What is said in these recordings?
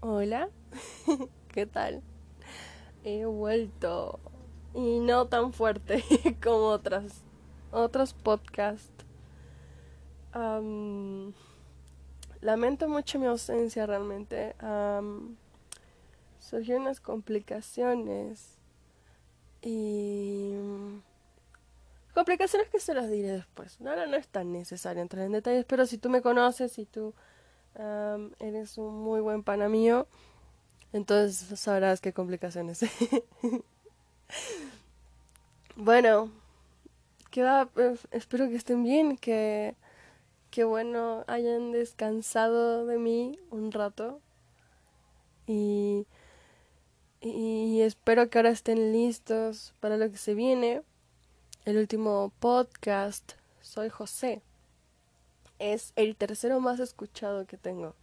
Hola, ¿qué tal? He vuelto y no tan fuerte como otras otros podcasts. lamento mucho mi ausencia realmente. surgieron unas complicaciones y complicaciones que se las diré después. Ahora no es tan necesario entrar en detalles, pero si tú me conoces y tú eres un muy buen pana mío, entonces sabrás qué complicaciones. bueno, que va, pues, espero que estén bien, que, que bueno, hayan descansado de mí un rato. Y, y espero que ahora estén listos para lo que se viene. El último podcast. Soy José es el tercero más escuchado que tengo.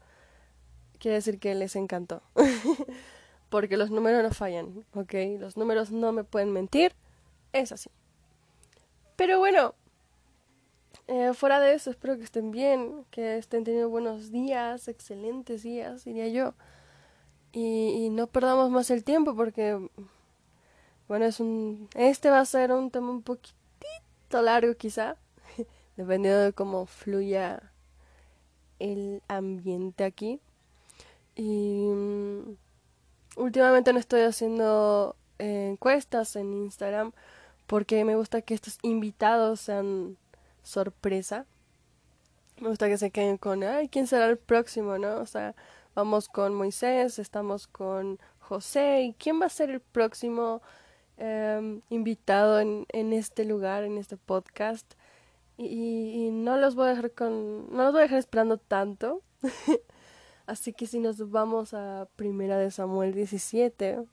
Quiere decir que les encantó. Porque los números no fallan, ¿ok? Los números no me pueden mentir. Es así. Pero bueno, eh, fuera de eso, espero que estén bien, que estén teniendo buenos días, excelentes días, diría yo. Y, y no perdamos más el tiempo porque, bueno, es un, este va a ser un tema un poquitito largo quizá, dependiendo de cómo fluya el ambiente aquí. Y mm, últimamente no estoy haciendo eh, encuestas en Instagram porque me gusta que estos invitados sean sorpresa. Me gusta que se queden con, ay, ¿quién será el próximo, no? O sea, vamos con Moisés, estamos con José, ¿y quién va a ser el próximo em, invitado en, en este lugar, en este podcast? Y, no los voy a dejar con no los voy a dejar esperando tanto. Así que si nos vamos a primera de Samuel 17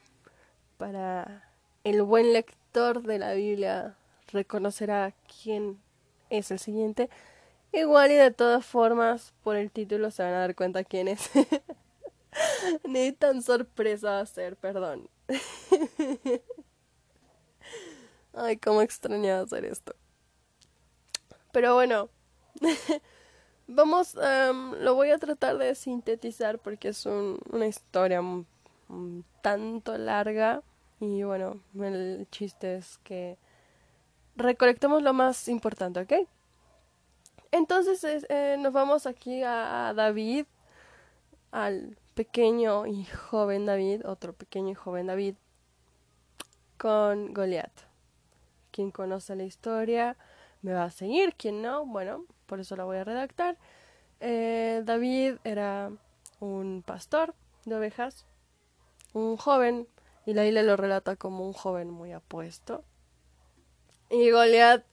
para el buen lector de la Biblia reconocerá quién es el siguiente. Igual y de todas formas por el título se van a dar cuenta quién es. Ni tan sorpresa va a ser perdón. Ay cómo extrañaba hacer esto pero bueno, vamos, lo voy a tratar de sintetizar porque es una historia un, tanto larga y bueno, el chiste es que recolectemos lo más importante, ¿ok? Entonces eh, nos vamos aquí a David, al pequeño y joven David, otro pequeño y joven David, con Goliat. Quien conoce la historia me va a seguir, quien no, bueno, por eso la voy a redactar. Eh, David era un pastor de ovejas, un joven, y la isla lo relata como un joven muy apuesto. Y Goliat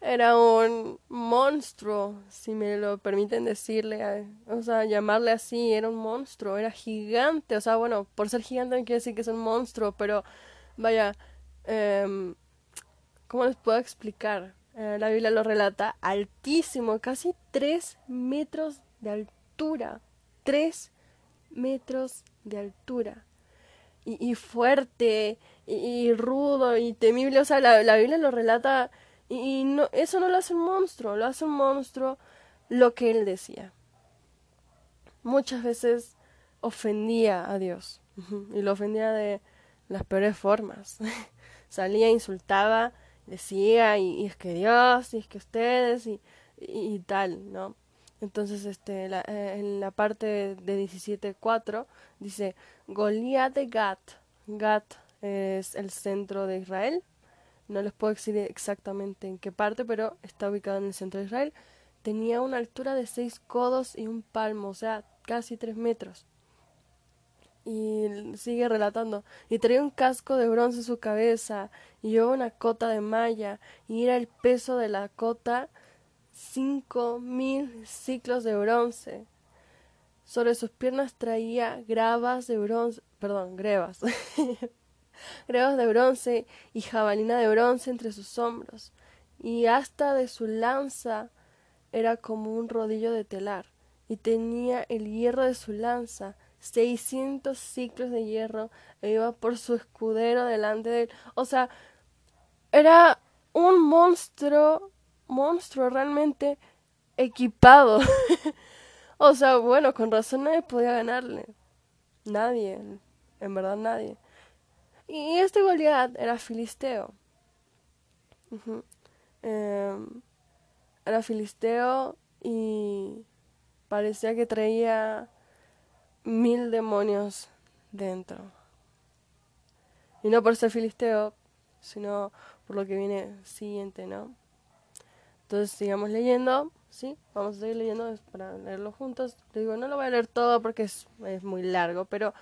era un monstruo, si me lo permiten decirle, eh, o sea, llamarle así, era un monstruo, era gigante, o sea, bueno, por ser gigante no quiere decir que es un monstruo, pero vaya, eh, ¿cómo les puedo explicar? Eh, la Biblia lo relata, altísimo, casi tres metros de altura. Tres metros de altura. Y, fuerte, y, rudo, y temible. O sea, la, Biblia lo relata, y, no, eso no lo hace un monstruo, lo hace un monstruo lo que él decía. Muchas veces ofendía a Dios, y lo ofendía de las peores formas. Salía, insultaba, decía y, es que Dios y es que ustedes y, y, tal, ¿no? Entonces, este, la, eh, en la parte de 17.4 dice, Goliat de Gat. Gat es el centro de Israel. No les puedo decir exactamente en qué parte, pero está ubicado en el centro de Israel. Tenía una altura de seis codos y un palmo, o sea, casi tres metros y sigue relatando, y traía un casco de bronce en su cabeza, y llevaba una cota de malla, y era el peso de la cota cinco mil ciclos de bronce. Sobre sus piernas traía gravas de bronce, perdón, grevas, grevas de bronce y jabalina de bronce entre sus hombros, y hasta de su lanza era como un rodillo de telar, y tenía el hierro de su lanza 600 ciclos de hierro e iba por su escudero delante de él. O sea, era un monstruo, monstruo realmente equipado. O sea, bueno, con razón nadie podía ganarle. Nadie, en verdad nadie. Y este Goliat era filisteo. Em, era filisteo y parecía que traía mil demonios dentro. Y no por ser filisteo, sino por lo que viene siguiente, ¿no? Entonces sigamos leyendo, ¿sí? Vamos a seguir leyendo para leerlo juntos. Te digo, no lo voy a leer todo porque es, es muy largo, pero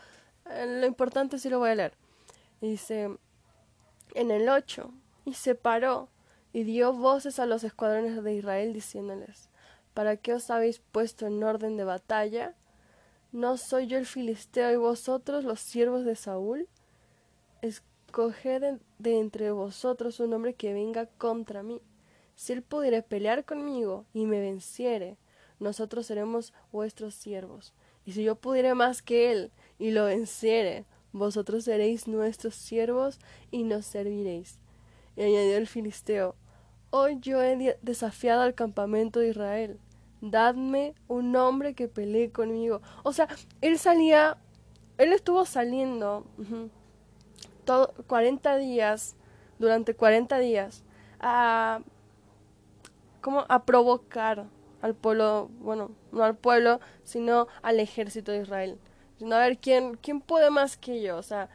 eh, lo importante sí lo voy a leer. dice, en el 8, y se paró y dio voces a los escuadrones de Israel diciéndoles, ¿para qué os habéis puesto en orden de batalla? ¿No soy yo el filisteo y vosotros los siervos de Saúl? Escoged de entre vosotros un hombre que venga contra mí. Si él pudiere pelear conmigo y me venciere, nosotros seremos vuestros siervos. Y si yo pudiere más que él y lo venciere, vosotros seréis nuestros siervos y nos serviréis. Y añadió el filisteo, Hoy yo he desafiado al campamento de Israel. Dadme un hombre que pelee conmigo. O sea, él salía, él estuvo saliendo todo, 40 días, durante 40 días, a, como a provocar al pueblo, bueno, no al pueblo, sino al ejército de Israel. a ver quién, quién puede más que yo. O sea,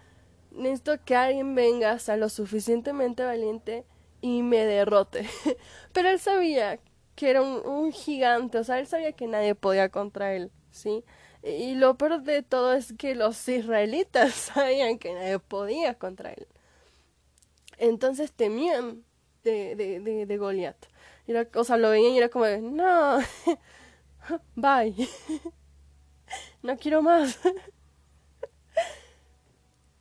necesito que alguien venga, sea lo suficientemente valiente y me derrote. Pero él sabía que era un, gigante, o sea, él sabía que nadie podía contra él, ¿sí? Y lo peor de todo es que los israelitas sabían que nadie podía contra él. Entonces temían de, de, de, de Goliat. o sea, lo veían y era como no, bye, no quiero más.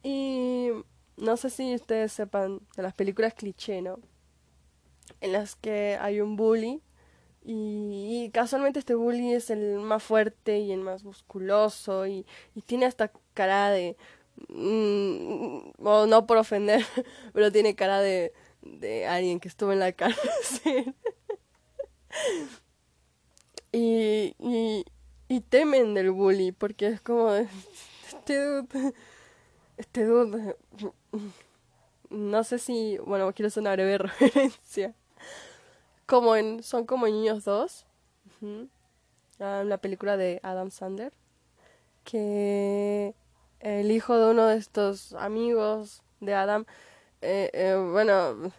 y no sé si ustedes sepan de las películas cliché, ¿no? En las que hay un bully y, casualmente este bully es el más fuerte y el más musculoso y, y tiene hasta cara de... Mm, no por ofender, pero tiene cara de, de alguien que estuvo en la cárcel. y, y, y temen del bully porque es como... Este dude... Este dude... No sé si... Bueno, quiero hacer una breve referencia como en, son como niños dos. Ah, la película de Adam Sandler. Que el hijo de uno de estos amigos de Adam, eh, eh, bueno,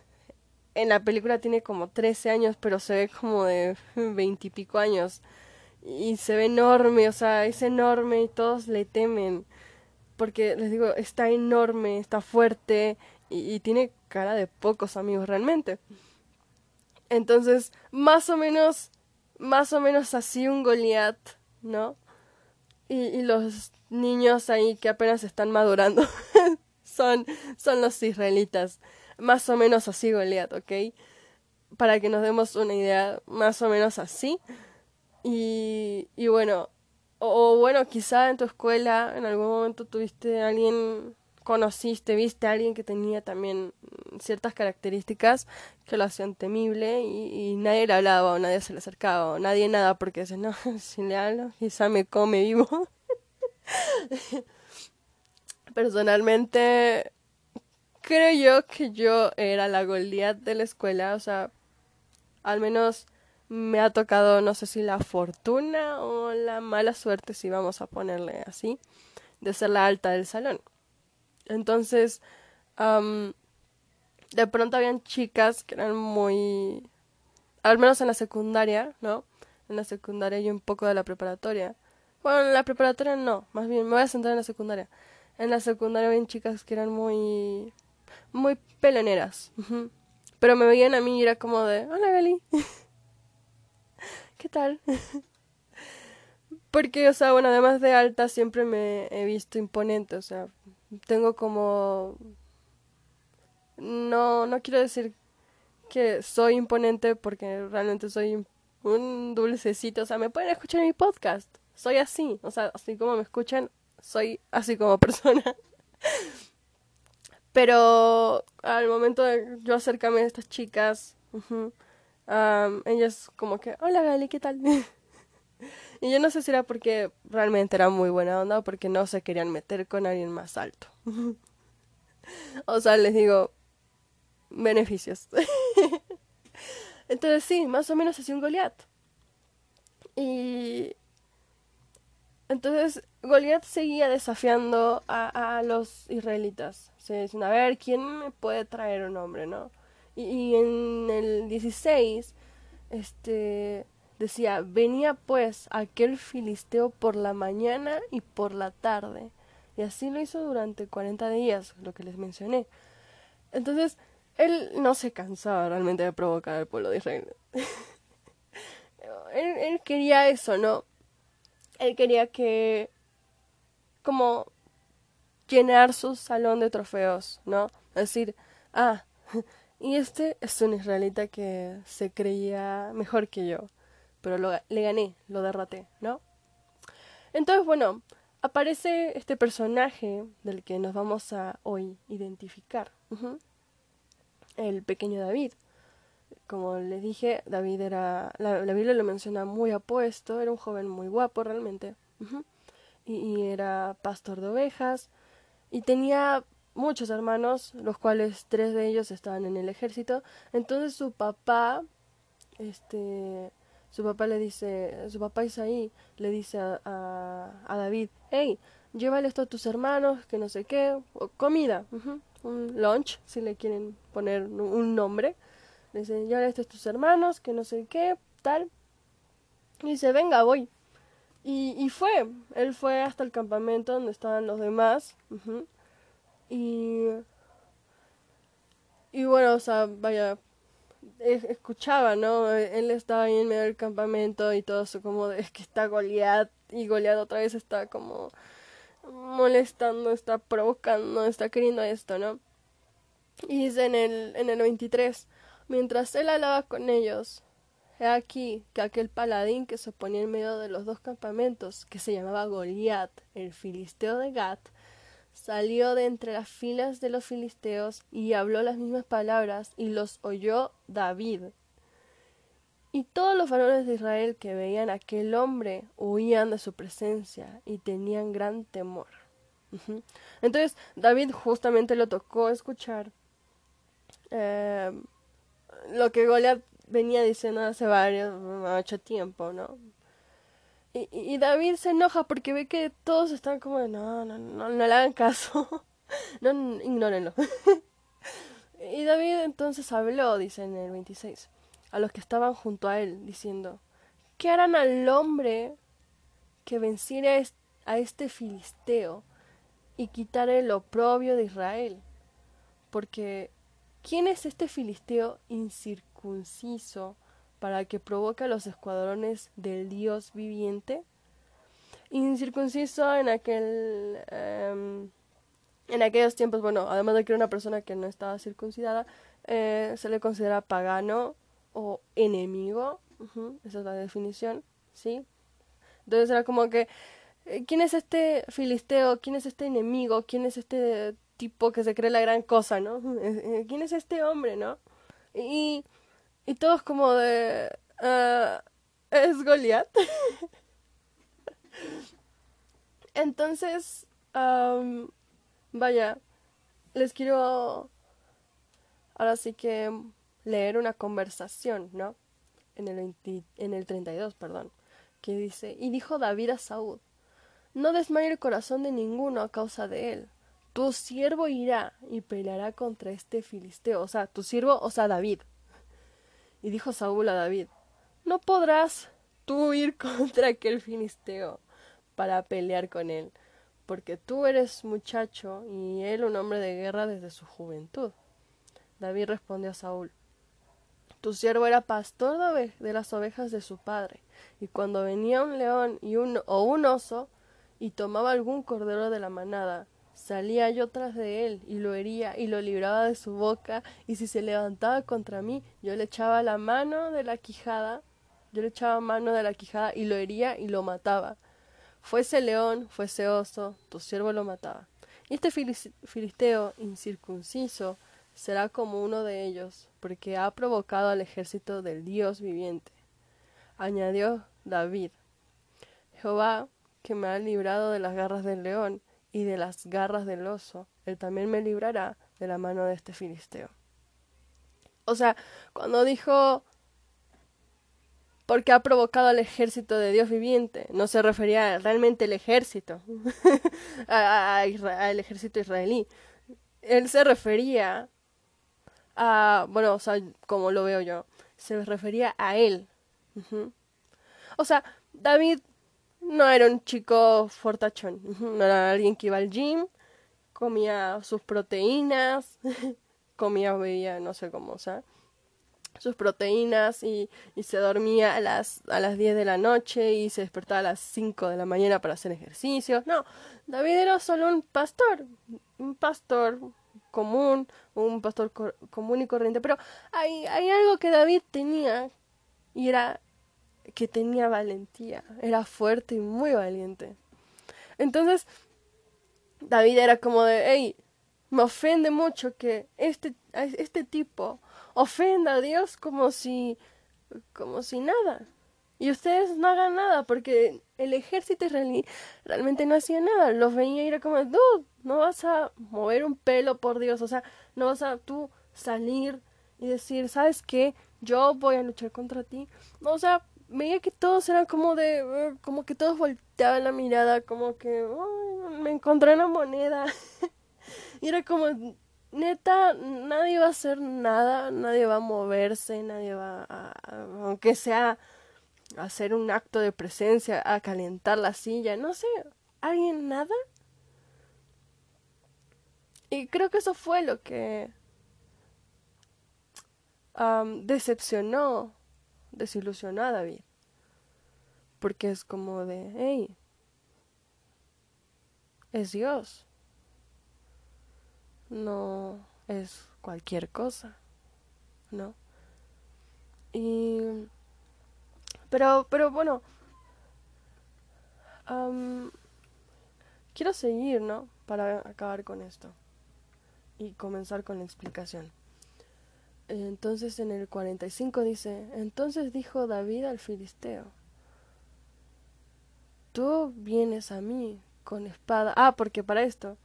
en la película tiene como 13 años, pero se ve como de 20 y pico años. Y se ve enorme, o sea, es enorme y todos le temen. Porque les digo, está enorme, está fuerte y tiene cara de pocos amigos realmente. Entonces, más o menos, más o menos así un Goliat, ¿no? Y, los niños ahí que apenas están madurando son, son los israelitas. Más o menos así Goliat, ¿ok? Para que nos demos una idea, más o menos así. Y, y bueno, o, o bueno, quizá en tu escuela en algún momento tuviste a alguien conociste, viste a alguien que tenía también ciertas características que lo hacían temible y, nadie le hablaba o nadie se le acercaba o nadie nada porque dice, no, si le hablo quizá me come vivo. Personalmente creo yo que yo era la Goliat de la escuela, o sea, al menos me ha tocado, no sé si la fortuna o la mala suerte, si vamos a ponerle así, de ser la alta del salón. Entonces, de pronto habían chicas que eran muy, al menos en la secundaria, ¿no? En la secundaria y un poco de la preparatoria. Bueno, en la preparatoria no, más bien me voy a centrar en la secundaria. En la secundaria habían chicas que eran muy, muy peleoneras. Pero me veían a mí y era como de, hola Gali, ¿qué tal? Porque, o sea, bueno, además de alta siempre me he visto imponente, o sea, tengo como no no quiero decir que soy imponente porque realmente soy un dulcecito, o sea, me pueden escuchar en mi podcast. Soy así, o sea, así como me escuchan, soy así como persona. Pero al momento de yo acercarme a estas chicas, ellas como que, hola Gali, ¿qué tal? y yo no sé si era porque realmente era muy buena onda o porque no se querían meter con alguien más alto. o sea, les digo, beneficios. Entonces sí, más o menos así un Goliat. Y entonces Goliat seguía desafiando a, los israelitas. Se decían, a ver, ¿quién me puede traer un hombre, no? Y, y, en el 16, este, decía, venía pues aquel filisteo por la mañana y por la tarde. Y así lo hizo durante 40 días, lo que les mencioné. Entonces, él no se cansaba realmente de provocar al pueblo de Israel. él, quería eso, ¿no? Él quería que como llenar su salón de trofeos, ¿no? Decir, ah, y este es un israelita que se creía mejor que yo, pero le gané, lo derroté, ¿no? Entonces, bueno, aparece este personaje del que nos vamos a hoy identificar, el pequeño David. Como les dije, David era, la, Biblia lo menciona muy apuesto, era un joven muy guapo realmente, y, era pastor de ovejas, y tenía muchos hermanos, los cuales tres de ellos estaban en el ejército, entonces su papá, este, su papá le dice, su papá Isaí le dice a, a, David, hey, llévale esto a tus hermanos, que no sé qué, comida, un lunch, si le quieren poner un nombre, le dice, ya estos tus hermanos, que no sé qué, tal. Y dice, venga, voy. Y, y fue, él fue hasta el campamento donde estaban los demás. Y... Y bueno, o sea, vaya, escuchaba, ¿no? Él estaba ahí en medio del campamento y todo eso como es que está Goliat y Goliat otra vez está como molestando, está provocando, está queriendo esto, ¿no? Y dice en el, en el 23, Mientras él hablaba con ellos, he aquí que aquel paladín que se ponía en medio de los dos campamentos, que se llamaba Goliat, el filisteo de Gat, salió de entre las filas de los filisteos y habló las mismas palabras y los oyó David. Y todos los varones de Israel que veían a aquel hombre huían de su presencia y tenían gran temor. Entonces David justamente lo tocó escuchar eh, lo que Goliat venía diciendo hace varios, mucho tiempo, ¿no? Y, David se enoja porque ve que todos están como no, no, no, no le hagan caso, no, ignórenlo. y David entonces habló, dice en el 26, a los que estaban junto a él, diciendo, ¿qué harán al hombre que venciera a este filisteo y quitare el oprobio de Israel? Porque ¿Quién es este filisteo incircunciso para que provoque a los escuadrones del Dios viviente? Incircunciso en aquel em, en aquellos tiempos, bueno, además de que era una persona que no estaba circuncidada, eh, se le considera pagano o enemigo. esa es la definición, ¿sí? Entonces era como que, eh, ¿quién es este filisteo? ¿Quién es este enemigo? ¿Quién es este tipo que se cree la gran cosa, ¿no? Eh, ¿Quién es este hombre, no? Y, y todos como de... Uh, es Goliat. Entonces, vaya, les quiero ahora sí que leer una conversación, ¿no? En el, en el 32, perdón, que dice, y dijo David a Saúl, no desmaye el corazón de ninguno a causa de él, tu siervo irá y peleará contra este filisteo, o sea, tu siervo, o sea, David. Y dijo Saúl a David, no podrás tú ir contra aquel filisteo para pelear con él, porque tú eres muchacho y él un hombre de guerra desde su juventud. David respondió a Saúl, tu siervo era pastor de, las ovejas de su padre, y cuando venía un león y un, o un oso, y tomaba algún cordero de la manada, Salía yo tras de él y lo hería y lo libraba de su boca y si se levantaba contra mí yo le echaba la mano de la quijada, yo le echaba mano de la quijada y lo hería y lo mataba. Fuese león, fuese oso, tu siervo lo mataba. Y este filisteo incircunciso será como uno de ellos, porque ha provocado al ejército del Dios viviente. Añadió David, Jehová, que me ha librado de las garras del león y de las garras del oso, él también me librará de la mano de este filisteo. O sea, cuando dijo porque ha provocado al ejército de Dios viviente, no se refería realmente al ejército, al ejército israelí. Él se refería a, bueno, o sea, como lo veo yo, se refería a él. O sea, David no era un chico fortachón, no era alguien que iba al gym, comía sus proteínas, comía, bebía, no sé cómo, o sea, sus proteínas y, y, se dormía a las, a las 10 de la noche y se despertaba a las 5 de la mañana para hacer ejercicio. No, David era solo un pastor, un pastor común, un pastor común y corriente, pero hay, hay algo que David tenía y era que tenía valentía, era fuerte y muy valiente. Entonces, David era como de, hey, me ofende mucho que este, este tipo ofenda a Dios como si, como si nada. Y ustedes no hagan nada, porque el ejército israelí realmente no hacía nada. Los veía y era como, dude, no vas a mover un pelo, por Dios. O sea, no vas a tú salir y decir, ¿sabes qué? Yo voy a luchar contra ti. O sea, veía que todos eran como de, uh, como que todos volteaban la mirada, como que, me encontré una moneda. y era como, neta, nadie va a hacer nada, nadie va a moverse, nadie va a, aunque sea hacer un acto de presencia, a calentar la silla, no sé, alguien nada. Y creo que eso fue lo que decepcionó desilusionó a David. Porque es como de, hey, es Dios. No es cualquier cosa, ¿no? Y... Pero, pero bueno, quiero seguir, ¿no? Para acabar con esto y comenzar con la explicación. Entonces en el 45 dice, entonces dijo David al filisteo, tú vienes a mí con espada. Ah, porque para esto,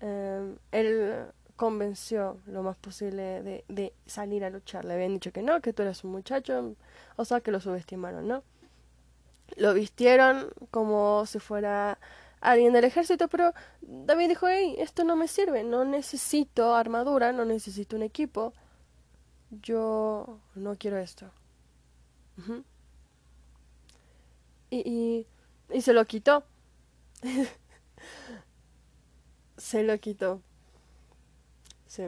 em, él convenció lo más posible de, de, salir a luchar. Le habían dicho que no, que tú eras un muchacho, o sea, que lo subestimaron, ¿no? Lo vistieron como si fuera alguien del ejército, pero David dijo, hey, esto no me sirve, no necesito armadura, no necesito un equipo yo no quiero esto. y, y, se lo quitó. se lo quitó. Sí.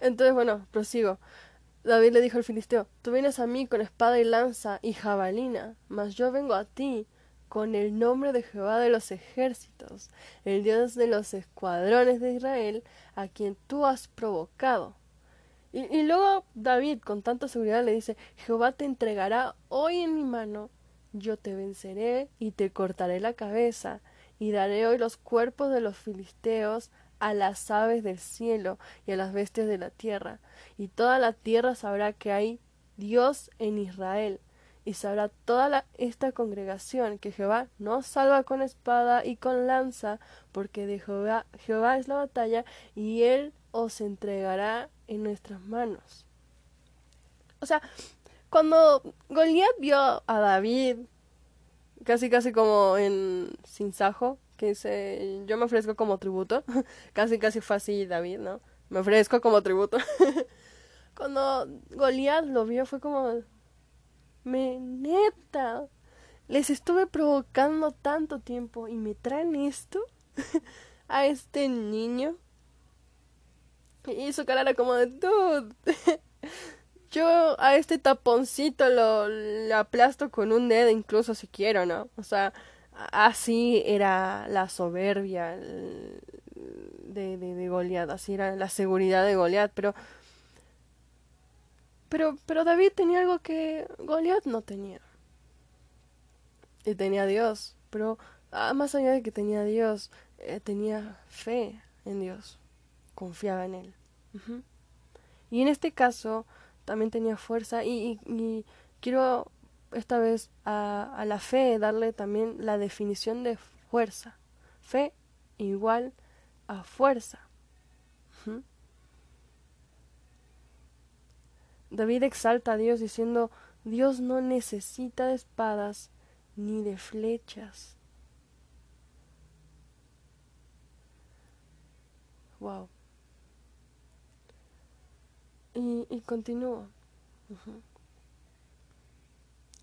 Entonces, bueno, prosigo. David le dijo al filisteo, tú vienes a mí con espada y lanza y jabalina, mas yo vengo a ti con el nombre de Jehová de los ejércitos, el Dios de los escuadrones de Israel, a quien tú has provocado. Y, luego David con tanta seguridad le dice, Jehová te entregará hoy en mi mano, yo te venceré y te cortaré la cabeza, y daré hoy los cuerpos de los filisteos a las aves del cielo y a las bestias de la tierra, y toda la tierra sabrá que hay Dios en Israel, y sabrá toda esta congregación que Jehová no salva con espada y con lanza, porque de Jehová, Jehová es la batalla, y él os entregará en nuestras manos. O sea, cuando Goliat vio a David, casi casi como en Sinsajo, que dice, yo me ofrezco como tributo, casi casi fue así David, ¿no? Me ofrezco como tributo. cuando Goliat lo vio fue como, me neta. Les estuve provocando tanto tiempo y me traen esto a este niño. Y su cara era como de. Yo a este taponcito lo aplasto con un dedo incluso si quiero, ¿no? O sea, así era la soberbia de, de, así era la seguridad de Goliat, pero pero, pero David tenía algo que Goliat no tenía. Y tenía a Dios. Pero ah, más allá de que tenía a Dios, eh, tenía fe en Dios. Confiaba en Él. Y en este caso también tenía fuerza. Y, y, quiero esta vez a, la fe darle también la definición de fuerza. Fe igual a fuerza. David exalta a Dios diciendo, Dios no necesita de espadas ni de flechas. Wow. Y, y continúa.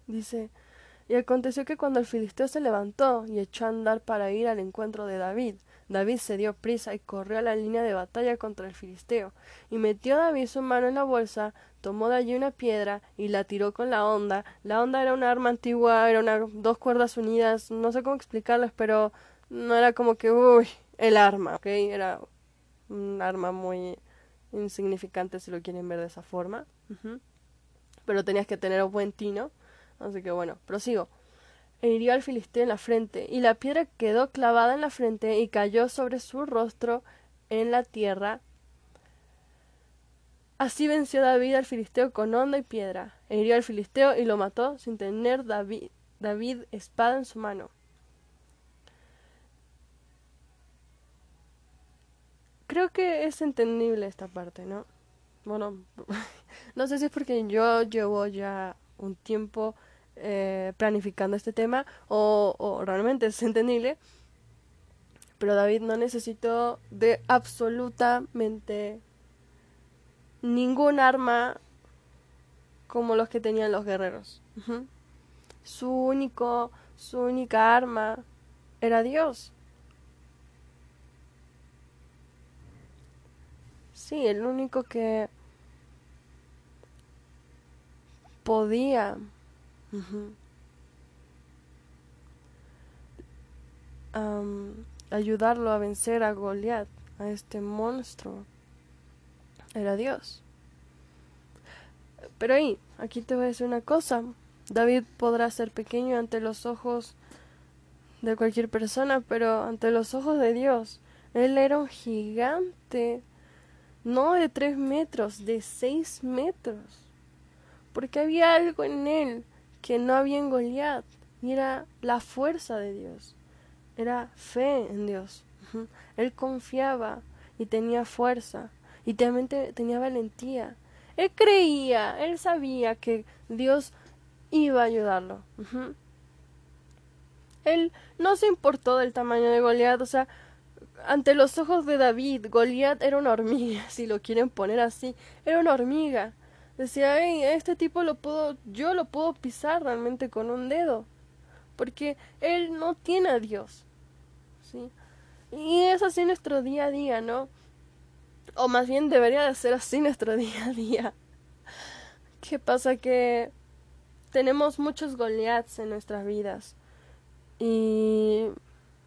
Dice, y aconteció que cuando el filisteo se levantó y echó a andar para ir al encuentro de David, David se dio prisa y corrió a la línea de batalla contra el filisteo, y metió David su mano en la bolsa, tomó de allí una piedra y la tiró con la onda. La onda era un arma antigua, era una, dos cuerdas unidas, no sé cómo explicarles, pero no era como que, uy, el arma, ¿ok? Era un arma muy insignificante si lo quieren ver de esa forma. Pero tenías que tener un buen tino. Así que bueno, prosigo. E hirió al filisteo en la frente, y la piedra quedó clavada en la frente y cayó sobre su rostro en la tierra. Así venció David al filisteo con onda y piedra, e hirió al filisteo y lo mató sin tener David, David espada en su mano. Creo que es entendible esta parte, ¿no? Bueno, no sé si es porque yo llevo ya un tiempo eh, planificando este tema o, o realmente es entendible. Pero David no necesitó de absolutamente ningún arma como los que tenían los guerreros. Su único, su única arma era Dios. Sí, el único que podía ayudarlo a vencer a Goliat, a este monstruo, era Dios. Pero ahí, aquí te voy a decir una cosa. David podrá ser pequeño ante los ojos de cualquier persona, pero ante los ojos de Dios, él era un gigante, no de tres metros, de seis metros, porque había algo en él que no había en Goliat, y era la fuerza de Dios, era fe en Dios. Él confiaba y tenía fuerza y también tenía valentía. Él creía, él sabía que Dios iba a ayudarlo. Él no se importó del tamaño de Goliat, o sea, ante los ojos de David, Goliat era una hormiga, si lo quieren poner así, era una hormiga. Decía, hey, este tipo lo puedo, yo lo puedo pisar realmente con un dedo, porque él no tiene a Dios, ¿sí? Y es así nuestro día a día, ¿no? O más bien debería de ser así nuestro día a día. ¿Qué pasa? Que tenemos muchos Goliaths en nuestras vidas y,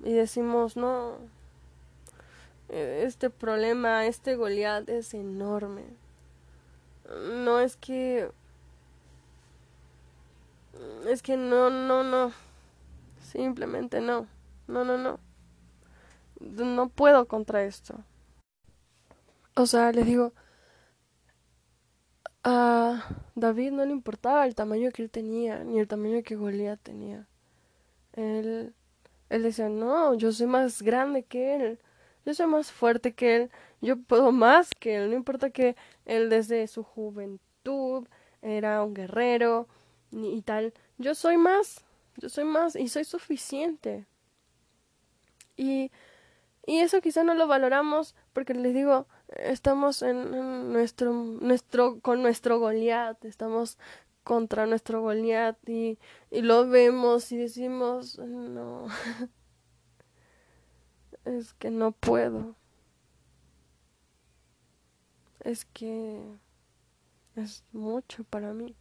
y decimos, no, este problema, este Goliath es enorme no es que... Es que no, no, no. Simplemente no. No, no, no. No puedo contra esto. O sea, les digo, a David no le importaba el tamaño que él tenía, ni el tamaño que Goliat tenía. Él, él decía, no, yo soy más grande que él, yo soy más fuerte que él, yo puedo más que él, no importa que él desde su juventud era un guerrero y tal, yo soy más, yo soy más y soy suficiente. Y, y eso quizá no lo valoramos porque les digo, estamos en, nuestro, nuestro, con nuestro Goliat, estamos contra nuestro Goliat y, y lo vemos y decimos, no, es que no puedo. Es que es mucho para mí.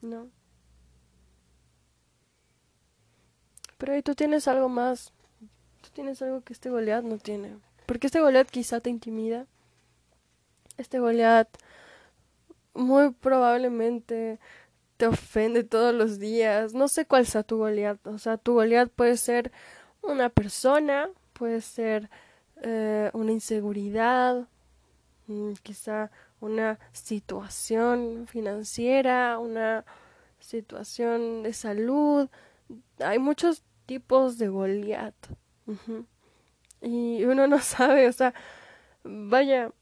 No. Pero ahí tú tienes algo más. Tú tienes algo que este Goliat no tiene. Porque este Goliat quizá te intimida. Este Goliat muy probablemente te ofende todos los días. No sé cuál sea tu Goliat. O sea, tu Goliat puede ser una persona, puede ser eh, una inseguridad, mm, quizá una situación financiera, una situación de salud. Hay muchos tipos de Goliat. Y uno no sabe, o sea, vaya,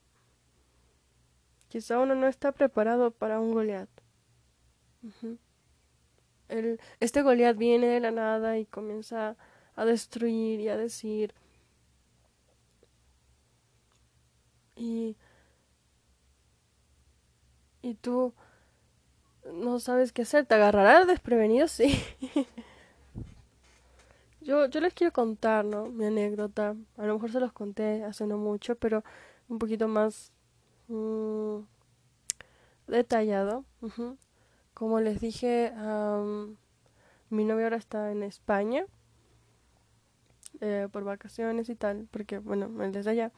quizá uno no está preparado para un Goliat. este Goliat viene de la nada y comienza a destruir y a decir. Y, y tú no sabes qué hacer, te agarrará desprevenido, sí. Yo, yo les quiero contar, ¿no? Mi anécdota. A lo mejor se los conté hace no mucho, pero un poquito más mm, detallado. Como les dije, mi novio ahora está en España eh, por vacaciones y tal, porque, bueno, él desde allá.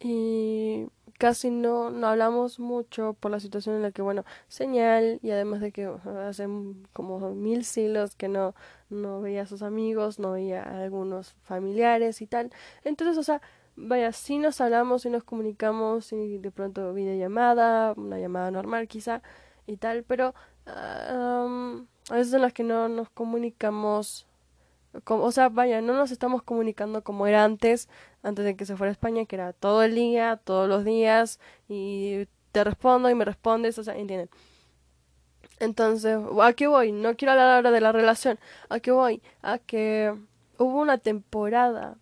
Y casi no, no hablamos mucho por la situación en la que, bueno, señal y además de que hace como mil siglos que no, no veía a sus amigos, no veía a algunos familiares y tal. Entonces, o sea, vaya, si nos hablamos, y nos comunicamos, y de pronto videollamada, una llamada normal quizá y tal, pero a veces en las que no nos comunicamos o sea, vaya, no nos estamos comunicando como era antes, antes de que se fuera a España, que era todo el día, todos los días, y te respondo y me respondes, o sea, ¿entienden? Entonces, ¿a qué voy? No quiero hablar ahora de la relación, ¿a qué voy? A que hubo una temporada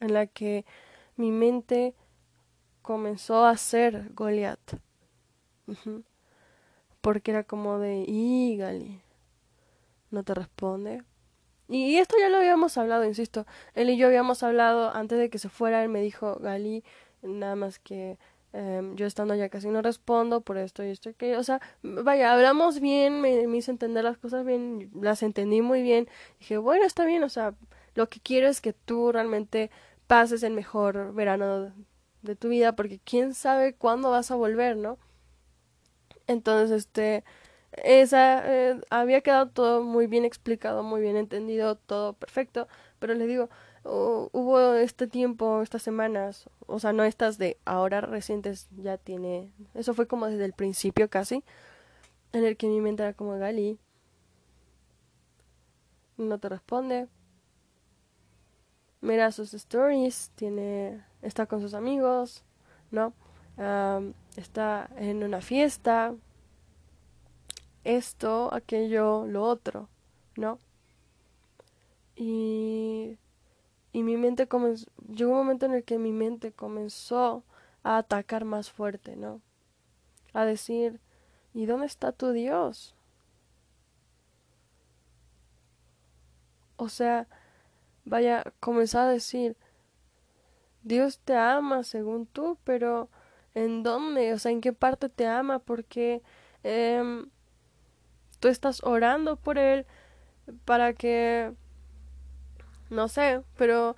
en la que mi mente comenzó a ser Goliath. Porque era como de, y no te responde. Y esto ya lo habíamos hablado, insisto. Él y yo habíamos hablado antes de que se fuera. Él me dijo, Gali, nada más que em, yo estando allá casi no respondo por esto y esto y que, o sea, vaya, hablamos bien, me, me hizo entender las cosas bien, las entendí muy bien. Dije, bueno, está bien, o sea, lo que quiero es que tú realmente pases el mejor verano de tu vida, porque quién sabe cuándo vas a volver, ¿no? Entonces, este, esa eh, había quedado todo muy bien explicado, muy bien entendido, todo perfecto, pero les digo, hubo este tiempo, estas semanas, o sea, no estas de ahora recientes, ya tiene, eso fue como desde el principio casi, en el que mi mente era como Gali, no te responde, mira sus stories, tiene, está con sus amigos, ¿no? está en una fiesta, esto, aquello, lo otro, ¿no? Y, y mi mente comenzó, llegó un momento en el que mi mente comenzó a atacar más fuerte, ¿no? A decir, ¿y dónde está tu Dios? O sea, vaya, comenzó a decir, Dios te ama según tú, pero ¿en dónde? O sea, ¿en qué parte te ama? Porque eh, tú estás orando por él para que no sé, pero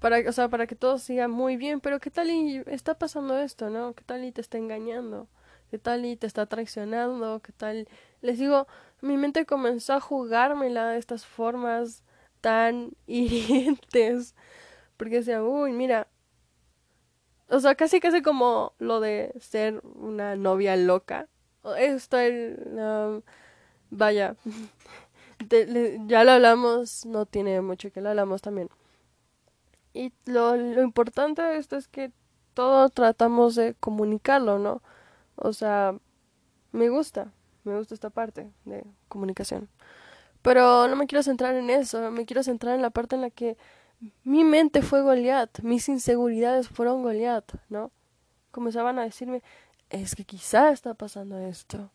para, o sea, para que todo siga muy bien, pero qué tal y está pasando esto, ¿no? ¿Qué tal y te está engañando? ¿Qué tal y te está traicionando? ¿Qué tal? Les digo, mi mente comenzó a jugármela de estas formas tan hirientes, porque decía, uy, mira, o sea, casi casi como lo de ser una novia loca. Esto, um, vaya, ya lo hablamos, no tiene mucho que lo hablamos también. Y lo, importante de esto es que todo tratamos de comunicarlo, ¿no? O sea, me gusta, me gusta esta parte de comunicación. Pero no me quiero centrar en eso, me quiero centrar en la parte en la que mi mente fue Goliat, mis inseguridades fueron Goliat, ¿no? Comenzaban a decirme, es que quizá está pasando esto,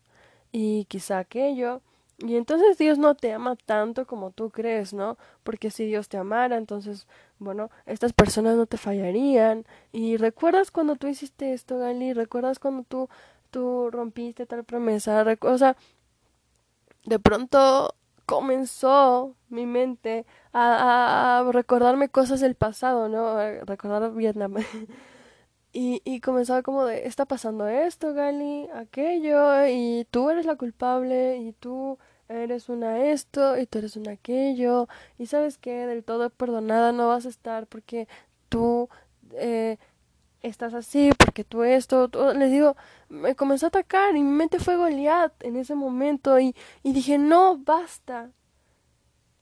y quizá aquello, y entonces Dios no te ama tanto como tú crees, ¿no? Porque si Dios te amara, entonces, bueno, estas personas no te fallarían. Y recuerdas cuando tú hiciste esto, Gali, recuerdas cuando tú, tú rompiste tal promesa, o sea, de pronto comenzó mi mente a, recordarme cosas del pasado, ¿no? A recordar Vietnam. y, y comenzaba como de, está pasando esto, Gali, aquello, y tú eres la culpable, y tú eres una esto y tú eres una aquello y sabes que del todo perdonada no vas a estar porque tú eh, estás así, porque tú esto, les digo, me comenzó a atacar y mi mente fue Goliat en ese momento y dije, no, basta.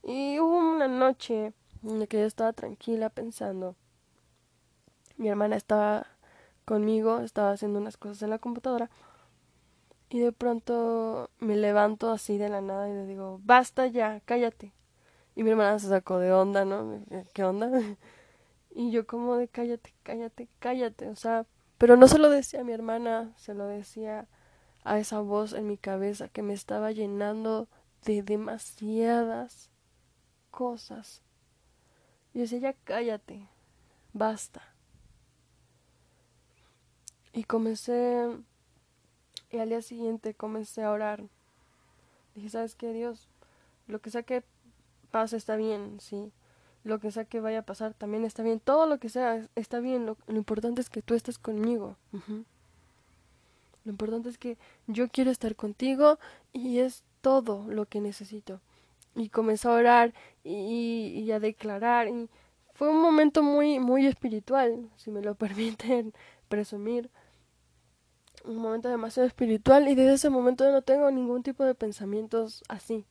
Y hubo una noche en la que yo estaba tranquila pensando. Mi hermana estaba conmigo, estaba haciendo unas cosas en la computadora y de pronto me levanto así de la nada y le digo, basta ya, cállate. Y mi hermana se sacó de onda, ¿no? ¿Qué onda? Y yo como de cállate, cállate, cállate. O sea, pero no se lo decía a mi hermana, se lo decía a esa voz en mi cabeza que me estaba llenando de demasiadas cosas. Y decía, ya cállate, basta. Y comencé, y al día siguiente comencé a orar. Dije, ¿sabes qué, Dios? Lo que sea que pase está bien, sí lo que sea que vaya a pasar también está bien, todo lo que sea está bien, lo, importante es que tú estés conmigo. Lo importante es que yo quiero estar contigo y es todo lo que necesito. Y comencé a orar y, y a declarar y fue un momento muy muy espiritual, si me lo permiten presumir. Un momento demasiado espiritual y desde ese momento no tengo ningún tipo de pensamientos así.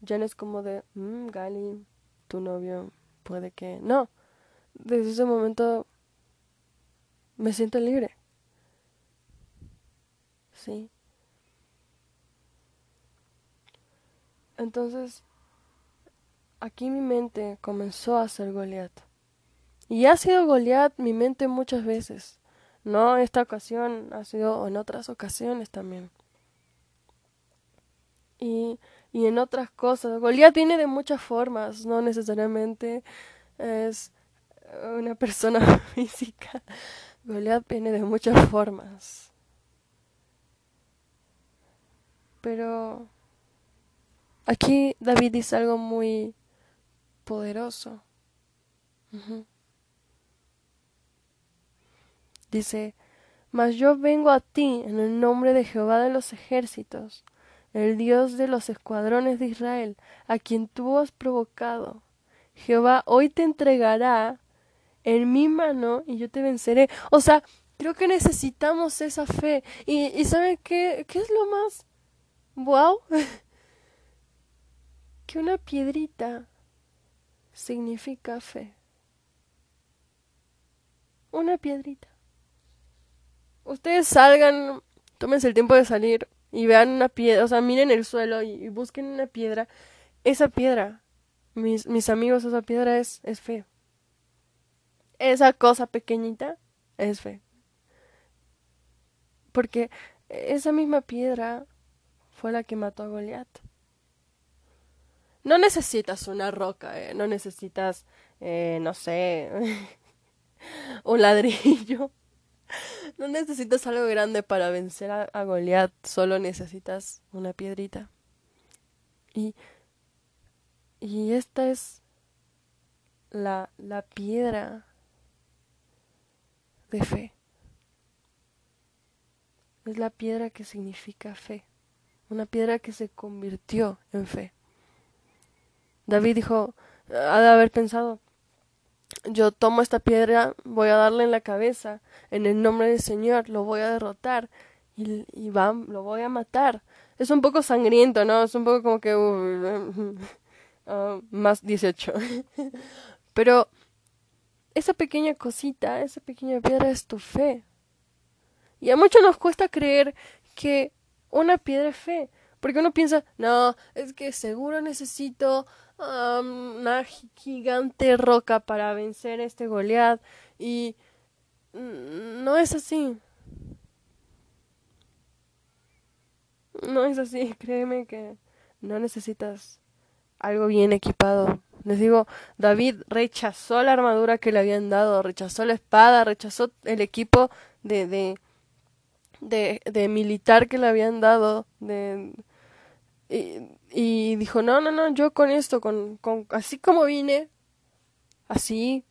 Ya no es como de, mmm, Gali, tu novio, puede que... No, desde ese momento me siento libre. Sí. Entonces, aquí mi mente comenzó a ser Goliat. Y ha sido Goliat mi mente muchas veces. No esta ocasión, ha sido en otras ocasiones también. Y y en otras cosas. Goliat viene de muchas formas, no necesariamente es una persona física. Goliat viene de muchas formas. Pero aquí David dice algo muy poderoso. Dice, mas yo vengo a ti en el nombre de Jehová de los ejércitos, el Dios de los escuadrones de Israel, a quien tú has provocado. Jehová hoy te entregará en mi mano y yo te venceré. O sea, creo que necesitamos esa fe. Y, y ¿saben qué, qué es lo más wow? que una piedrita significa fe. Una piedrita. Ustedes salgan, tómense el tiempo de salir y vean una piedra, o sea, miren el suelo y, busquen una piedra, esa piedra, mis, mis amigos, esa piedra es, es fe. Esa cosa pequeñita es fe. Porque esa misma piedra fue la que mató a Goliat. No necesitas una roca, eh, no necesitas, eh, no sé, un ladrillo. No necesitas algo grande para vencer a, Goliat, solo necesitas una piedrita. Y, y esta es la, la piedra de fe. Es la piedra que significa fe. Una piedra que se convirtió en fe. David dijo, ha de haber pensado, yo tomo esta piedra, voy a darle en la cabeza, en el nombre del Señor, lo voy a derrotar y, y lo voy a matar. Es un poco sangriento, ¿no? Es un poco como que... Uh, más 18. Pero esa pequeña cosita, esa pequeña piedra es tu fe. Y a muchos nos cuesta creer que una piedra es fe. Porque uno piensa, no, es que seguro necesito una gigante roca para vencer a este Goliat y no es así. No es así, créeme que no necesitas algo bien equipado. Les digo, David rechazó la armadura que le habían dado, rechazó la espada, rechazó el equipo de, de, de, de militar que le habían dado, de, y, y dijo, no, no, no, yo con esto, con, con, así como vine, así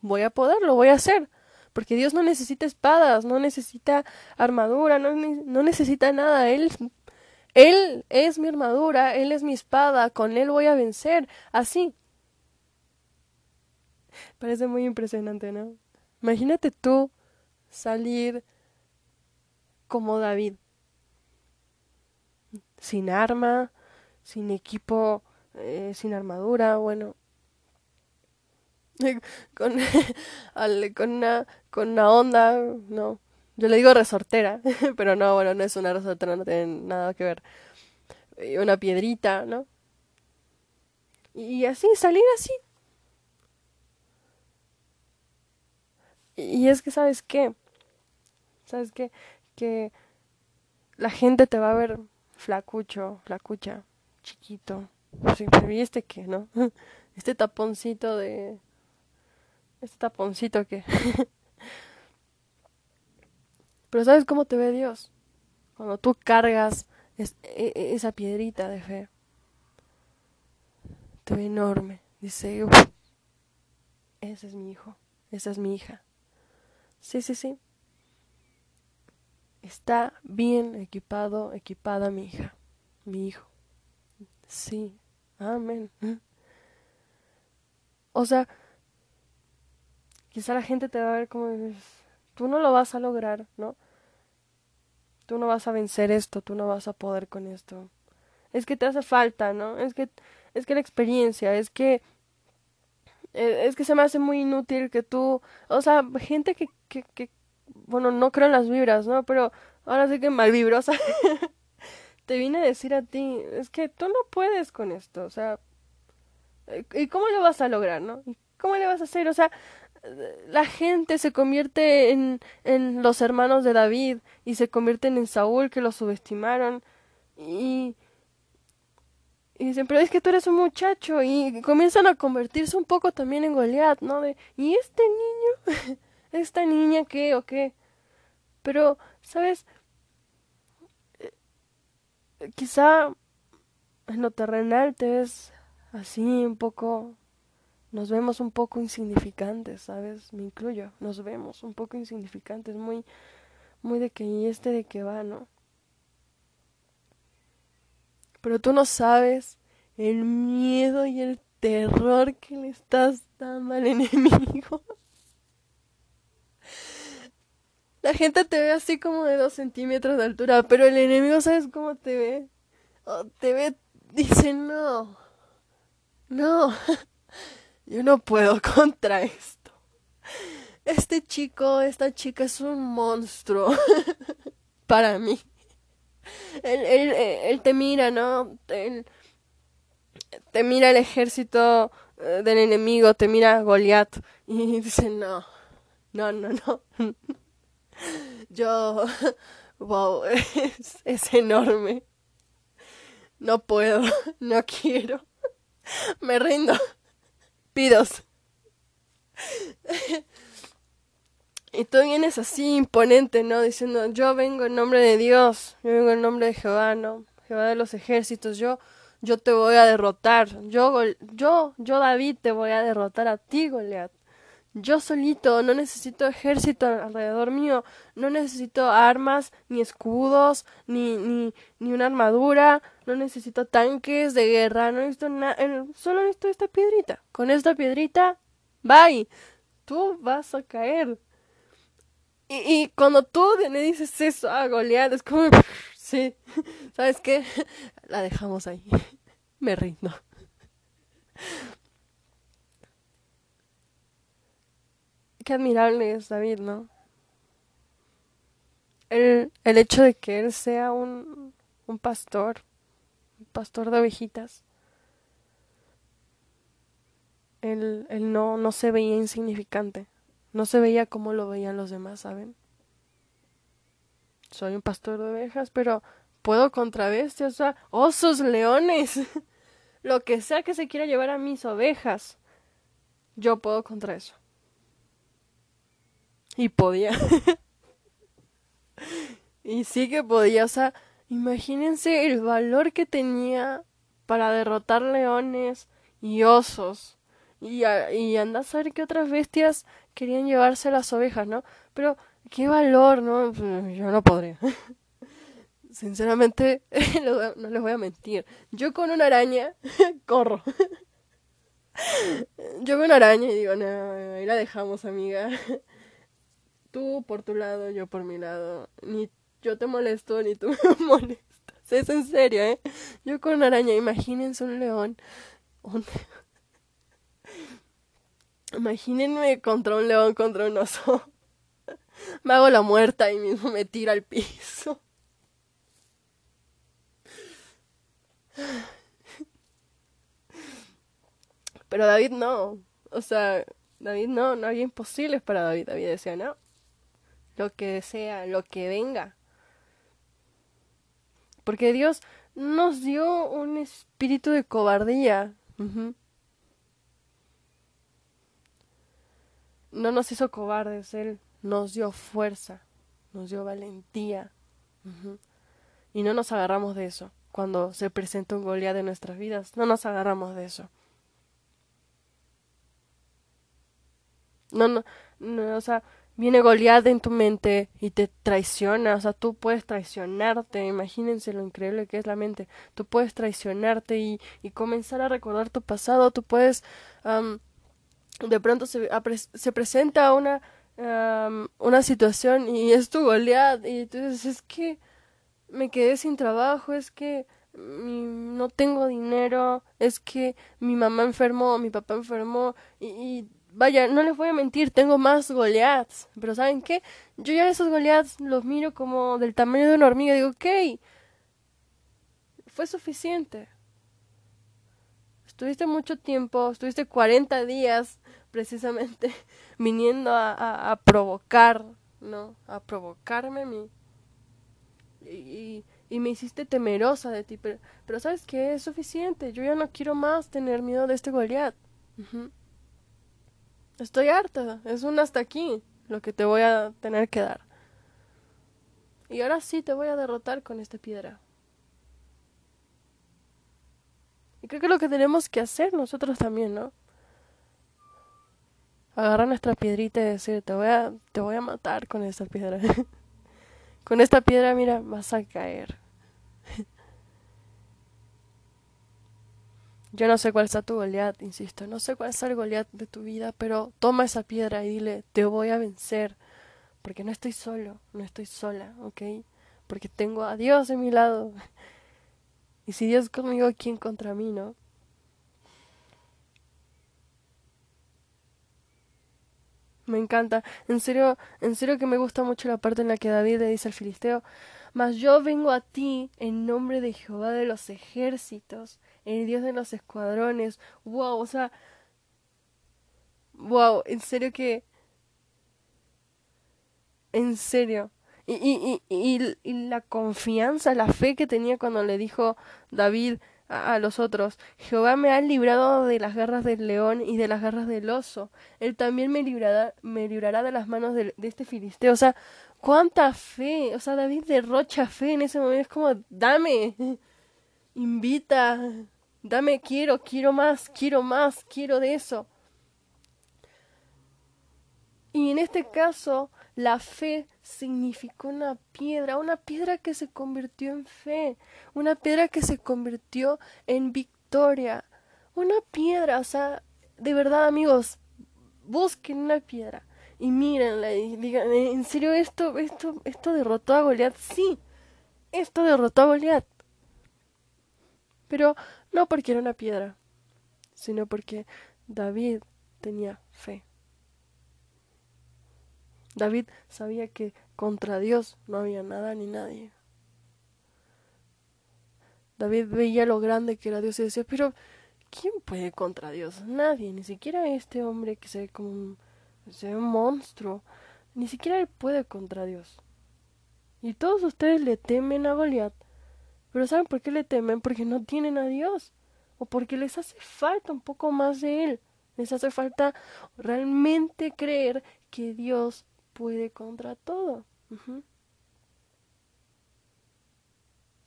voy a poder, lo voy a hacer. Porque Dios no necesita espadas, no necesita armadura, no, no necesita nada. Él, él es mi armadura, Él es mi espada, con Él voy a vencer. Así. Parece muy impresionante, ¿no? Imagínate tú salir como David, sin arma, sin equipo, eh, sin armadura, bueno, con, con, una, con una onda, no, yo le digo resortera, pero no, bueno, no es una resortera, no tiene nada que ver, una piedrita, ¿no? Y así, salir así. Y es que, ¿sabes qué? ¿Sabes qué? Que la gente te va a ver flacucho, flacucha, chiquito. Sí, pero ¿y este qué, no? Este taponcito de... Este taponcito que... pero ¿sabes cómo te ve Dios? Cuando tú cargas e, e, esa piedrita de fe. Te ve enorme. Dice, ese es mi hijo, esa es mi hija. Sí, sí, sí. Está bien equipado, equipada mi hija, mi hijo. Sí, amén. O sea, quizá la gente te va a ver como tú no lo vas a lograr, ¿no? Tú no vas a vencer esto, tú no vas a poder con esto. Es que te hace falta, ¿no? Es que es que la experiencia, es que e, es que se me hace muy inútil que tú, o sea, gente que, que, que bueno, no creo en las vibras, ¿no? Pero ahora sí que malvibrosa te vine a decir a ti, es que tú no puedes con esto, o sea, ¿y cómo lo vas a lograr, no? ¿Y cómo le vas a hacer? O sea, la gente se convierte en, en los hermanos de David y se convierten en Saúl que lo subestimaron y y dicen, pero es que tú eres un muchacho y comienzan a convertirse un poco también en Goliat, ¿no? De, ¿y este niño? ¿Esta niña qué o qué? Pero, ¿sabes? Eh, quizá en lo terrenal te ves así un poco, nos vemos un poco insignificantes, ¿sabes? Me incluyo, nos vemos un poco insignificantes, muy, muy de que, ¿y este de qué va, no? Pero tú no sabes el miedo y el terror que le estás dando al enemigo. La gente te ve así como de dos centímetros de altura, pero el enemigo, ¿sabes cómo te ve? Oh, te ve, dice, no, no, yo no puedo contra esto. Este chico, esta chica es un monstruo para mí él, él, él te mira, ¿no? Él, te mira el ejército eh, del enemigo, te mira Goliat y dice, no, no, no, no. Yo, wow, es, es enorme. No puedo, no quiero. Me rindo. Pidos. Y tú vienes así imponente, ¿no? Diciendo, yo vengo en nombre de Dios, yo vengo en nombre de Jehová, ¿no? Jehová de los ejércitos, yo, yo te voy a derrotar, yo, yo, yo David te voy a derrotar a ti, Goliat. Yo solito, no necesito ejército alrededor mío, no necesito armas, ni escudos, ni, ni, ni una armadura, no necesito tanques de guerra, no necesito nada, solo necesito esta piedrita. Con esta piedrita, bye, tú vas a caer. Y, cuando tú le dices eso a Goliat, es como, sí, ¿sabes qué? La dejamos ahí. Me rindo. Admirable es David, ¿no? El, el hecho de que él sea un, un pastor, un pastor de ovejitas, él, no, no se veía insignificante. No se veía como lo veían los demás, ¿saben? Soy un pastor de ovejas, pero puedo contra bestias, osos, leones, lo que sea que se quiera llevar a mis ovejas. Yo puedo contra eso. Y podía. y sí que podía, o sea, imagínense el valor que tenía para derrotar leones y osos. Y, y anda a saber qué otras bestias querían llevarse las ovejas, ¿no? Pero qué valor, ¿no? Yo no podría. Sinceramente, no les voy a mentir. Yo con una araña corro. Yo veo una araña y digo, no, ahí la dejamos, amiga. Tú por tu lado, yo por mi lado. Ni yo te molesto, ni tú me molestas. Es en serio, ¿eh? Yo con una araña, imagínense un león. Un... Imagínense contra un león, contra un oso. Me hago la muerta y mismo me tiro al piso. Pero David no. O sea, David no, no había imposibles para David. David decía, no. Lo que sea, lo que venga. Porque Dios nos dio un espíritu de cobardía. No nos hizo cobardes, Él nos dio fuerza, nos dio valentía. Y no nos agarramos de eso. Cuando se presenta un Goliat en nuestras vidas, no nos agarramos de eso. No, no, no, o sea, viene Goliat en tu mente y te traiciona, o sea, tú puedes traicionarte, imagínense lo increíble que es la mente, tú puedes traicionarte y, y comenzar a recordar tu pasado, tú puedes, de pronto se, se presenta una, una situación y es tu Goliat y tú dices, es que me quedé sin trabajo, es que no tengo dinero, es que mi mamá enfermó, mi papá enfermó y vaya, no les voy a mentir, tengo más Goliaths, pero ¿saben qué? Yo ya esos Goliaths los miro como del tamaño de una hormiga digo, ok, fue suficiente. Estuviste mucho tiempo, estuviste 40 días precisamente viniendo a, provocar, ¿no? A provocarme a mí. Y, y, me hiciste temerosa de ti, pero, pero ¿sabes qué? Es suficiente. Yo ya no quiero más tener miedo de este Goliat. Estoy harta, es un hasta aquí lo que te voy a tener que dar. Y ahora sí te voy a derrotar con esta piedra. Y creo que lo que tenemos que hacer nosotros también, ¿no? Agarrar nuestra piedrita y decir, te voy a, te voy a matar con esta piedra. con esta piedra, mira, vas a caer. Yo no sé cuál sea tu Goliat, insisto, no sé cuál es el Goliat de tu vida, pero toma esa piedra y dile, te voy a vencer, porque no estoy solo, no estoy sola, ¿ok? Porque tengo a Dios de mi lado. Y si Dios conmigo, ¿quién contra mí, no? Me encanta. En serio, en serio que me gusta mucho la parte en la que David le dice al filisteo, mas yo vengo a ti en nombre de Jehová de los ejércitos, el Dios de los escuadrones. Wow, o sea, wow, en serio que, en serio. Y, y, y, y, la confianza, la fe que tenía cuando le dijo David a, los otros, Jehová me ha librado de las garras del león y de las garras del oso, él también me librará, me librará de las manos de, de este filisteo. O sea, cuánta fe, o sea, David derrocha fe en ese momento, es como, dame, invita, dame, quiero, quiero más, quiero más, quiero de eso. Y en este caso, la fe significó una piedra, una piedra que se convirtió en fe, una piedra que se convirtió en victoria, una piedra, o sea, de verdad amigos, busquen una piedra y mírenla y digan, ¿en serio esto, esto, esto derrotó a Goliat? Sí, esto derrotó a Goliat. Pero no porque era una piedra, sino porque David tenía fe. David sabía que contra Dios no había nada ni nadie. David veía lo grande que era Dios y decía, pero ¿quién puede contra Dios? Nadie, ni siquiera este hombre que se ve como un, se ve un monstruo, ni siquiera él puede contra Dios. Y todos ustedes le temen a Goliat. Pero ¿saben por qué le temen? Porque no tienen a Dios. O porque les hace falta un poco más de Él. Les hace falta realmente creer que Dios puede contra todo.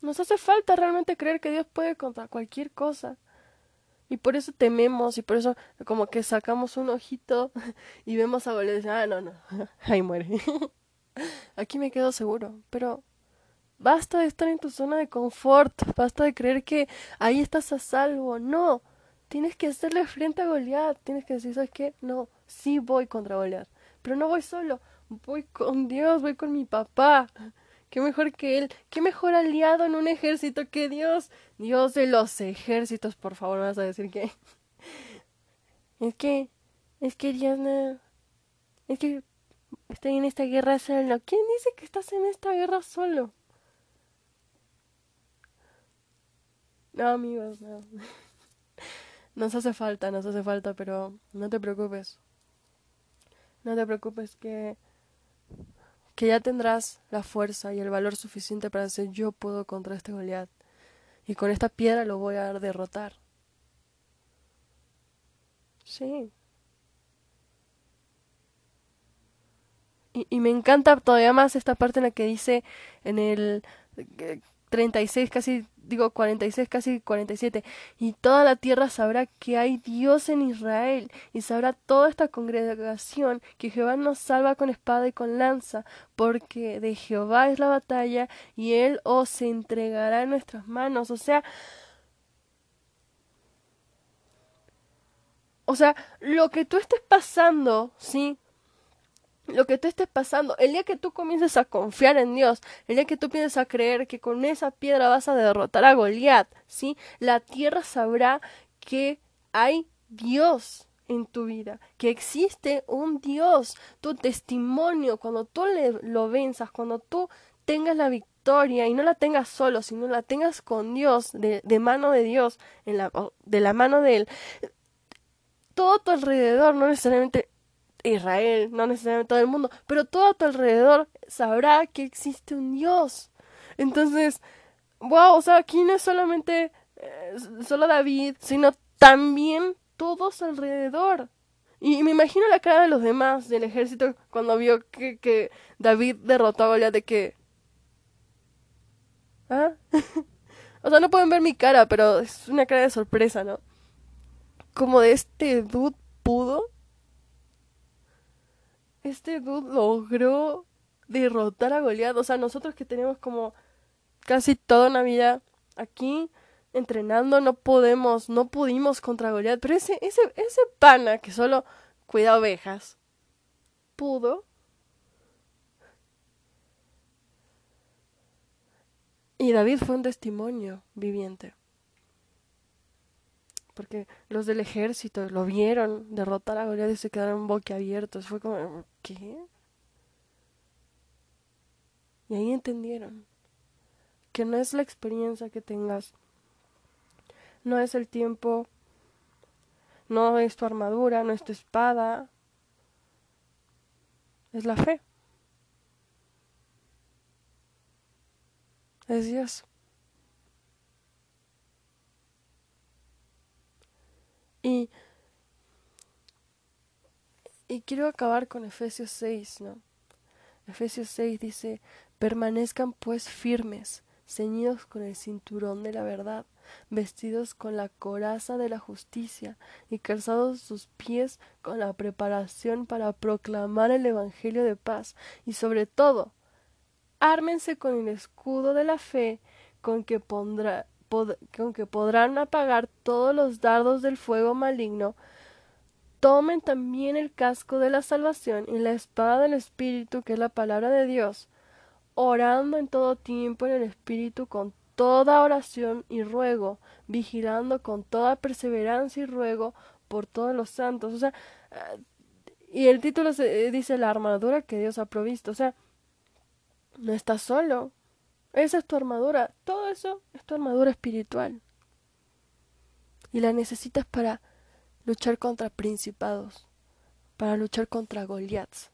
Nos hace falta realmente creer que Dios puede contra cualquier cosa. Y por eso tememos y por eso como que sacamos un ojito y vemos a Goliat y ah, no, no, ahí muere. Aquí me quedo seguro, pero basta de estar en tu zona de confort, basta de creer que ahí estás a salvo. No, tienes que hacerle frente a Goliat, tienes que decir, ¿sabes qué? No, sí voy contra Goliat, pero no voy solo, voy con Dios, voy con mi papá. Qué mejor que él, qué mejor aliado en un ejército que Dios. Dios de los ejércitos, por favor, vas a decir que... Es que, es que Dios no... Es que estoy en esta guerra solo. ¿Quién dice que estás en esta guerra solo? No, amigos, no. Nos hace falta, nos hace falta, pero no te preocupes. No te preocupes que que ya tendrás la fuerza y el valor suficiente para decir yo puedo contra este Goliat y con esta piedra lo voy a derrotar. Sí. Y, y me encanta todavía más esta parte en la que dice en el 36, casi, digo 46, casi 47. Y toda la tierra sabrá que hay Dios en Israel, y sabrá toda esta congregación que Jehová nos salva con espada y con lanza, porque de Jehová es la batalla, y él os entregará en nuestras manos. O sea, o sea, lo que tú estés pasando, ¿sí? Lo que tú estés pasando, el día que tú comiences a confiar en Dios, el día que tú pienses a creer que con esa piedra vas a derrotar a Goliat, ¿sí? La tierra sabrá que hay Dios en tu vida, que existe un Dios, tu testimonio, cuando tú le, lo venzas, cuando tú tengas la victoria y no la tengas solo, sino la tengas con Dios, de, mano de Dios, en la, de la mano de Él, todo tu alrededor, no necesariamente Israel, no necesariamente todo el mundo, pero todo a tu alrededor sabrá que existe un Dios. Entonces, wow, o sea, aquí no es solamente eh, solo David, sino también todos alrededor. Y me imagino la cara de los demás del ejército cuando vio que, que David derrotó a Goliat de que... ¿Ah? o sea, no pueden ver mi cara, pero es una cara de sorpresa, ¿no? Como de este dude pudo este dude logró derrotar a Goliat. O sea, nosotros que tenemos como casi toda una vida aquí entrenando, no podemos, no pudimos contra Goliat. Pero ese, ese, ese pana que solo cuida ovejas, pudo. Y David fue un testimonio viviente porque los del ejército lo vieron derrotar a Goliat y se quedaron boquiabiertos. Fue como, ¿qué? Y ahí entendieron que no es la experiencia que tengas, no es el tiempo, no es tu armadura, no es tu espada, es la fe. Es Dios. Y, y quiero acabar con Efesios 6, ¿no? Efesios 6 dice, permanezcan pues firmes, ceñidos con el cinturón de la verdad, vestidos con la coraza de la justicia y calzados sus pies con la preparación para proclamar el Evangelio de paz y sobre todo, ármense con el escudo de la fe con que pondrá, con que podrán apagar todos los dardos del fuego maligno, tomen también el casco de la salvación y la espada del Espíritu, que es la palabra de Dios, orando en todo tiempo en el Espíritu con toda oración y ruego, vigilando con toda perseverancia y ruego por todos los santos. O sea, y el título dice la armadura que Dios ha provisto. O sea, no estás solo. Esa es tu armadura. Todo eso es tu armadura espiritual. Y la necesitas para luchar contra principados, para luchar contra Goliaths,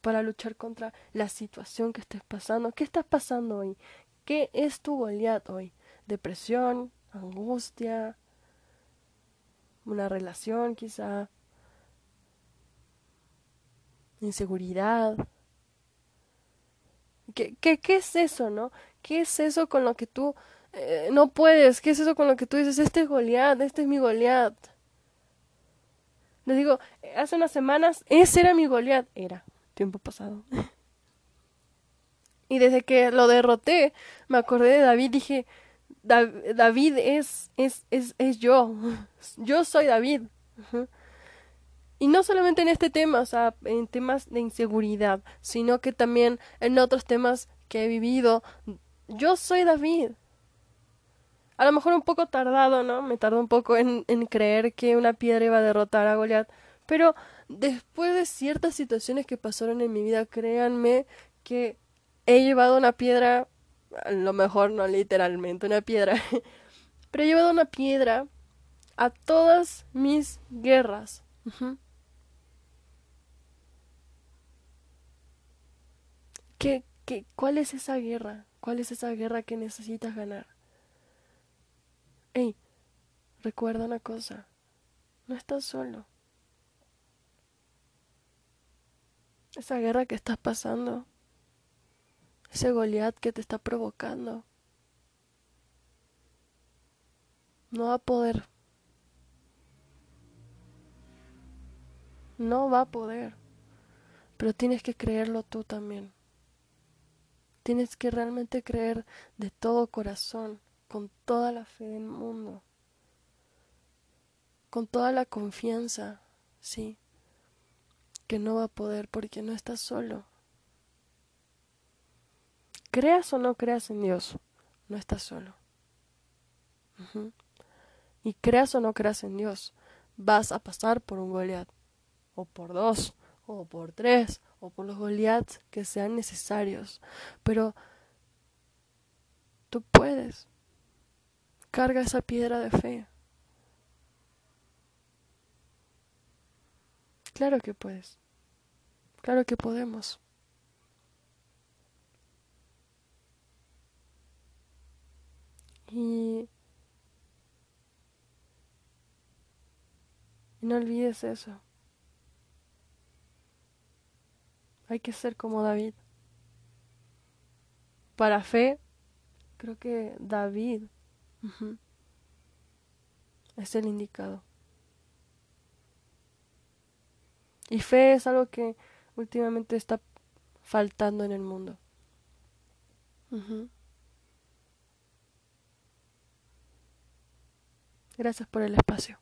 para luchar contra la situación que estés pasando. ¿Qué estás pasando hoy? ¿Qué es tu Goliath hoy? Depresión, angustia, una relación quizá, inseguridad. ¿Qué, qué, qué es eso, no? ¿Qué es eso con lo que tú eh, no puedes? ¿Qué es eso con lo que tú dices? Este es Goliat, este es mi Goliat. Les digo, hace unas semanas, ese era mi Goliat. Era, tiempo pasado. y desde que lo derroté, me acordé de David, dije, David es, es, es, es yo. Yo soy David. Y no solamente en este tema, o sea, en temas de inseguridad, sino que también en otros temas que he vivido. Yo soy David. A lo mejor un poco tardado, ¿no? Me tardó un poco en, creer que una piedra iba a derrotar a Goliat. Pero después de ciertas situaciones que pasaron en mi vida, créanme que he llevado una piedra, a lo mejor no literalmente una piedra, pero he llevado una piedra a todas mis guerras. ¿Qué, qué, ¿Cuál es esa guerra? ¿Cuál es esa guerra que necesitas ganar? Ey, recuerda una cosa, no estás solo. Esa guerra que estás pasando, ese Goliat que te está provocando, no va a poder. No va a poder. Pero tienes que creerlo tú también. Tienes que realmente creer de todo corazón, con toda la fe del mundo, con toda la confianza, sí, que no va a poder porque no estás solo. Creas o no creas en Dios, no estás solo. Y creas o no creas en Dios, vas a pasar por un Goliat, o por dos, o por tres, por los Goliaths que sean necesarios. Pero tú puedes. Carga esa piedra de fe. Claro que puedes. Claro que podemos. Y no olvides eso. Hay que ser como David. Para fe, creo que David es el indicado. Y fe es algo que últimamente está faltando en el mundo. Gracias por el espacio.